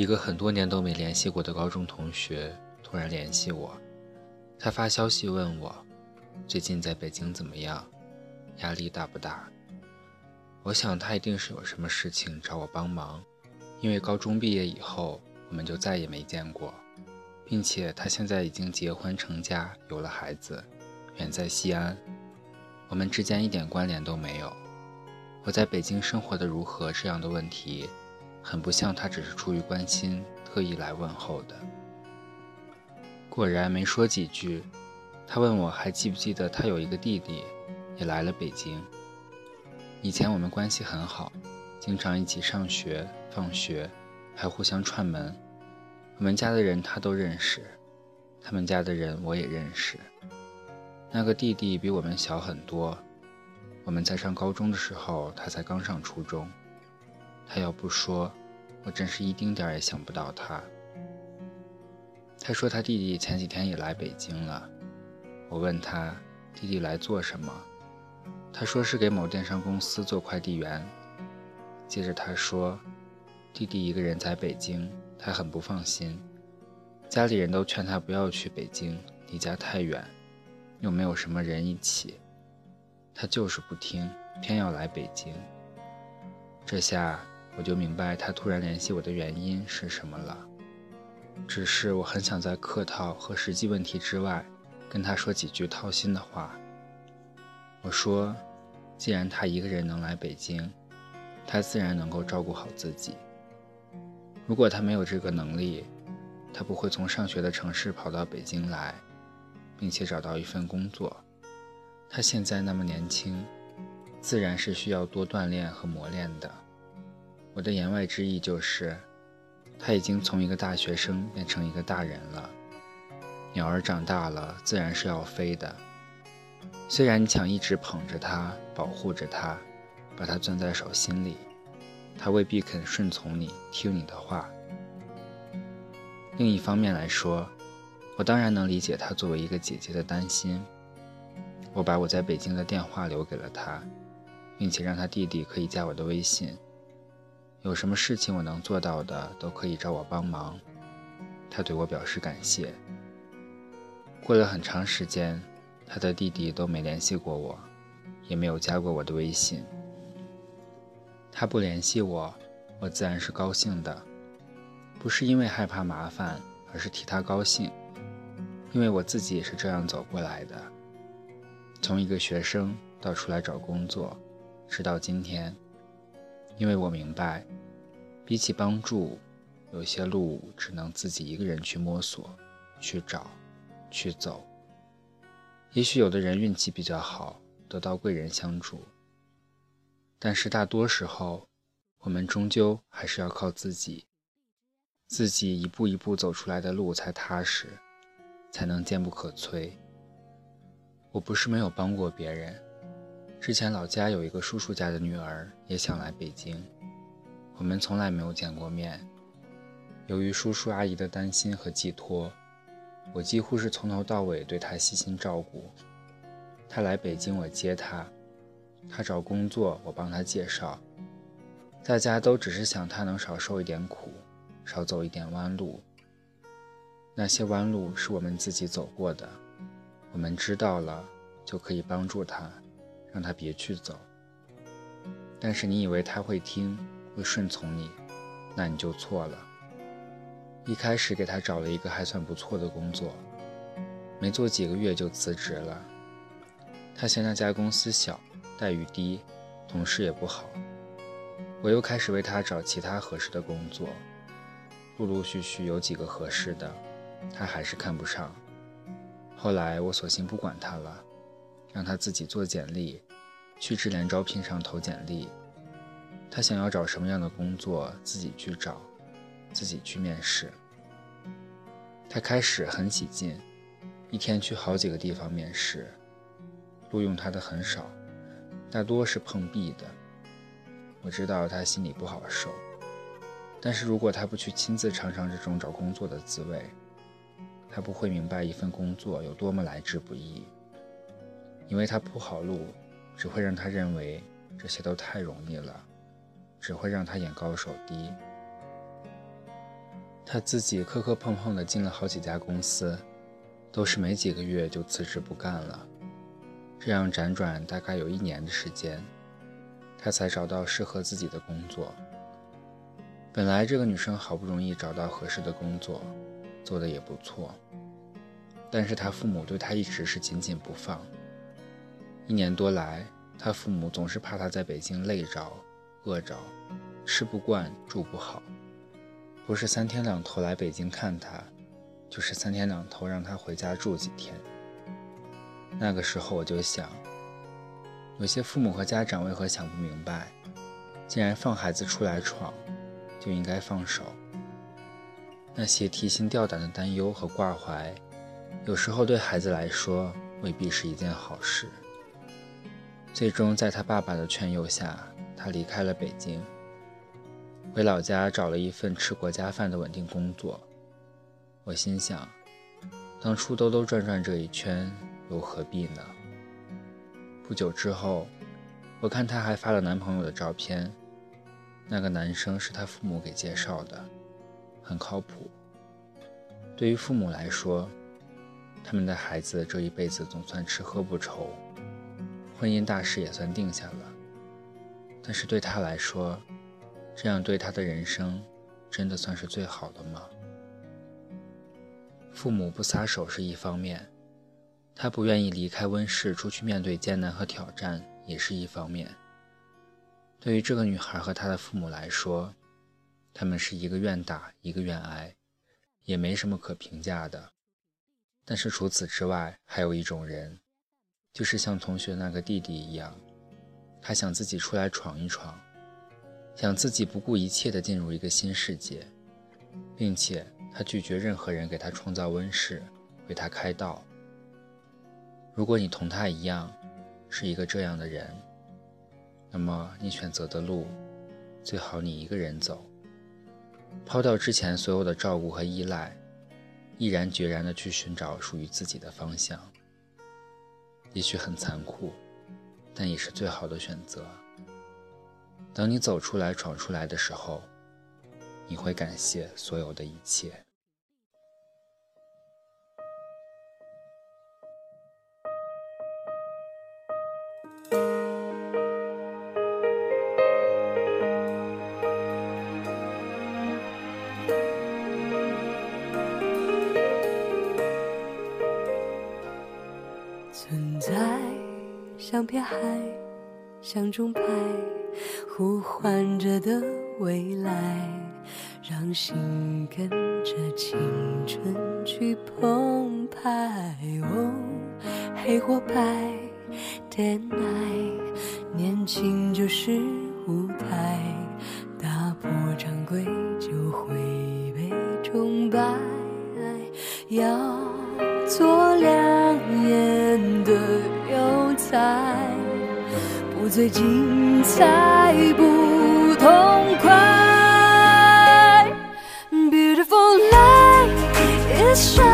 一个很多年都没联系过的高中同学突然联系我，他发消息问我最近在北京怎么样，压力大不大？我想他一定是有什么事情找我帮忙，因为高中毕业以后我们就再也没见过，并且他现在已经结婚成家，有了孩子，远在西安，我们之间一点关联都没有。我在北京生活的如何这样的问题。很不像他只是出于关心特意来问候的。果然没说几句，他问我还记不记得他有一个弟弟，也来了北京。以前我们关系很好，经常一起上学、放学，还互相串门。我们家的人他都认识，他们家的人我也认识。那个弟弟比我们小很多，我们在上高中的时候，他才刚上初中。他要不说，我真是一丁点儿也想不到他。他说他弟弟前几天也来北京了。我问他弟弟来做什么，他说是给某电商公司做快递员。接着他说，弟弟一个人在北京，他很不放心，家里人都劝他不要去北京，离家太远，又没有什么人一起，他就是不听，偏要来北京。这下。我就明白他突然联系我的原因是什么了。只是我很想在客套和实际问题之外，跟他说几句掏心的话。我说，既然他一个人能来北京，他自然能够照顾好自己。如果他没有这个能力，他不会从上学的城市跑到北京来，并且找到一份工作。他现在那么年轻，自然是需要多锻炼和磨练的。我的言外之意就是，他已经从一个大学生变成一个大人了。鸟儿长大了，自然是要飞的。虽然你想一直捧着他，保护着他，把他攥在手心里，他未必肯顺从你，听你的话。另一方面来说，我当然能理解他作为一个姐姐的担心。我把我在北京的电话留给了他，并且让他弟弟可以加我的微信。有什么事情我能做到的，都可以找我帮忙。他对我表示感谢。过了很长时间，他的弟弟都没联系过我，也没有加过我的微信。他不联系我，我自然是高兴的，不是因为害怕麻烦，而是替他高兴，因为我自己也是这样走过来的，从一个学生到出来找工作，直到今天。因为我明白，比起帮助，有些路只能自己一个人去摸索、去找、去走。也许有的人运气比较好，得到贵人相助，但是大多时候，我们终究还是要靠自己，自己一步一步走出来的路才踏实，才能坚不可摧。我不是没有帮过别人。之前老家有一个叔叔家的女儿也想来北京，我们从来没有见过面。由于叔叔阿姨的担心和寄托，我几乎是从头到尾对她悉心照顾。她来北京我接她，她找工作我帮她介绍。大家都只是想她能少受一点苦，少走一点弯路。那些弯路是我们自己走过的，我们知道了就可以帮助她。让他别去走。但是你以为他会听，会顺从你，那你就错了。一开始给他找了一个还算不错的工作，没做几个月就辞职了。他嫌那家公司小，待遇低，同事也不好。我又开始为他找其他合适的工作，陆陆续续有几个合适的，他还是看不上。后来我索性不管他了。让他自己做简历，去智联招聘上投简历。他想要找什么样的工作，自己去找，自己去面试。他开始很起劲，一天去好几个地方面试，录用他的很少，大多是碰壁的。我知道他心里不好受，但是如果他不去亲自尝尝这种找工作的滋味，他不会明白一份工作有多么来之不易。因为他铺好路，只会让他认为这些都太容易了，只会让他眼高手低。他自己磕磕碰碰的进了好几家公司，都是没几个月就辞职不干了。这样辗转大概有一年的时间，他才找到适合自己的工作。本来这个女生好不容易找到合适的工作，做的也不错，但是她父母对她一直是紧紧不放。一年多来，他父母总是怕他在北京累着、饿着，吃不惯、住不好，不是三天两头来北京看他，就是三天两头让他回家住几天。那个时候我就想，有些父母和家长为何想不明白，既然放孩子出来闯，就应该放手。那些提心吊胆的担忧和挂怀，有时候对孩子来说未必是一件好事。最终，在他爸爸的劝诱下，他离开了北京，回老家找了一份吃国家饭的稳定工作。我心想，当初兜兜转转这一圈。又何必呢？不久之后，我看她还发了男朋友的照片，那个男生是她父母给介绍的，很靠谱。对于父母来说，他们的孩子这一辈子总算吃喝不愁，婚姻大事也算定下了。但是对他来说，这样对他的人生，真的算是最好的吗？父母不撒手是一方面。他不愿意离开温室，出去面对艰难和挑战，也是一方面。对于这个女孩和她的父母来说，他们是一个愿打，一个愿挨，也没什么可评价的。但是除此之外，还有一种人，就是像同学那个弟弟一样，他想自己出来闯一闯，想自己不顾一切地进入一个新世界，并且他拒绝任何人给他创造温室，为他开道。如果你同他一样，是一个这样的人，那么你选择的路，最好你一个人走，抛掉之前所有的照顾和依赖，毅然决然地去寻找属于自己的方向。也许很残酷，但也是最好的选择。等你走出来、闯出来的时候，你会感谢所有的一切。像片海，像钟摆，呼唤着的未来，让心跟着青春去澎湃。哦，黑或白，Day night，年轻就是舞台，打破常规就会被崇拜，要在，不最精彩，不痛快。Beautiful life is shine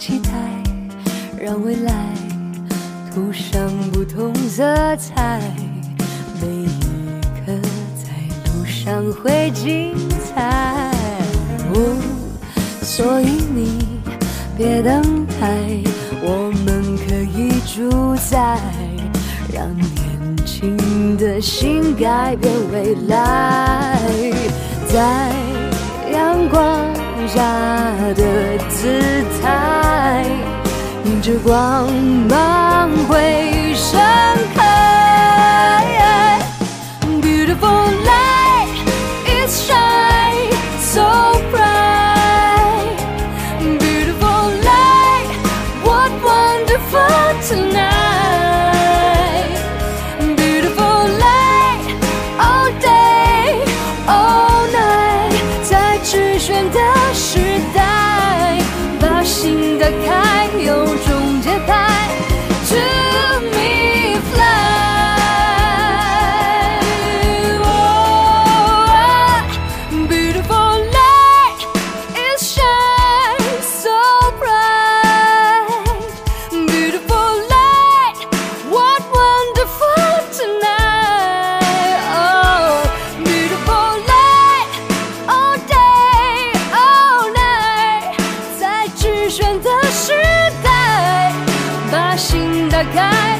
期待，让未来涂上不同色彩。每一刻在路上会精彩。哦，所以你别等待。我们可以主宰，让年轻的心改变未来，在阳光下的自在时光漫会盛开。Beautiful light, is shine so bright. Beautiful light, what wonderful tonight. guide.